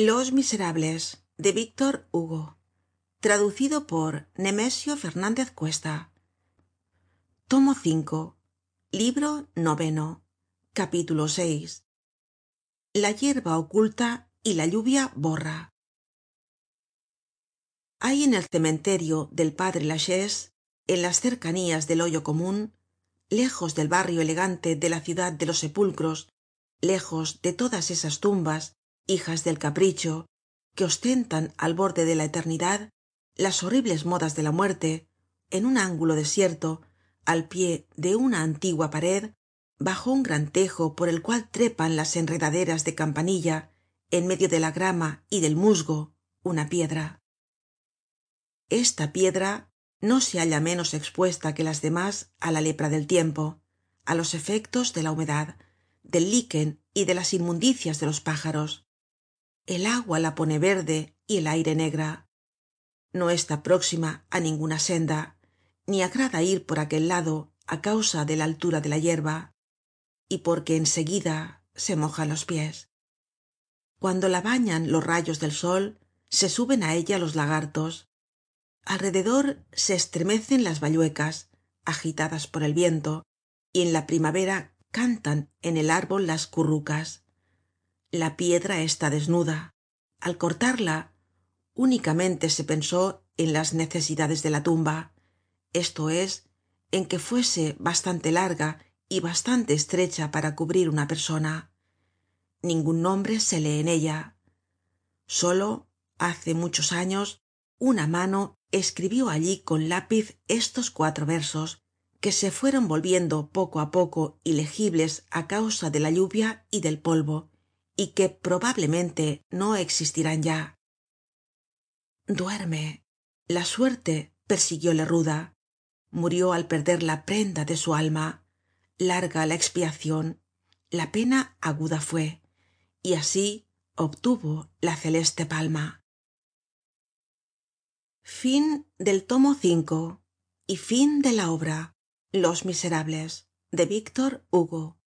los miserables de víctor hugo. Traducido por nemesio fernandez cuesta. Tomo v libro noveno capítulo vi la yerba oculta y la lluvia borra. Hay en el cementerio del padre lachaise en las cercanías del hoyo comun lejos del barrio elegante de la ciudad de los sepulcros lejos de todas esas tumbas hijas del capricho que ostentan al borde de la eternidad las horribles modas de la muerte en un ángulo desierto al pie de una antigua pared bajo un gran tejo por el cual trepan las enredaderas de campanilla en medio de la grama y del musgo una piedra. Esta piedra no se halla menos expuesta que las demás á la lepra del tiempo á los efectos de la humedad del liquen y de las inmundicias de los pájaros el agua la pone verde y el aire negra. No está próxima á ninguna senda ni agrada ir por aquel lado á causa de la altura de la yerba y porque en seguida se moja los pies. Cuando la bañan los rayos del sol se suben á ella los lagartos. Alrededor se estremecen las bayuecas agitadas por el viento y en la primavera cantan en el árbol las currucas la piedra está desnuda. Al cortarla únicamente se pensó en las necesidades de la tumba. Esto es en que fuese bastante larga y bastante estrecha para cubrir una persona. Ningun nombre se lee en ella. Solo hace muchos años una mano escribió allí con lápiz estos cuatro versos que se fueron volviendo poco á poco ilegibles á causa de la lluvia y del polvo y que probablemente no existirán ya. Duerme. La suerte persiguióle ruda. Murió al perder la prenda de su alma. Larga la expiacion la pena aguda fue. Y así obtuvo la celeste palma. Fin del tomo y fin de la obra los miserables de víctor hugo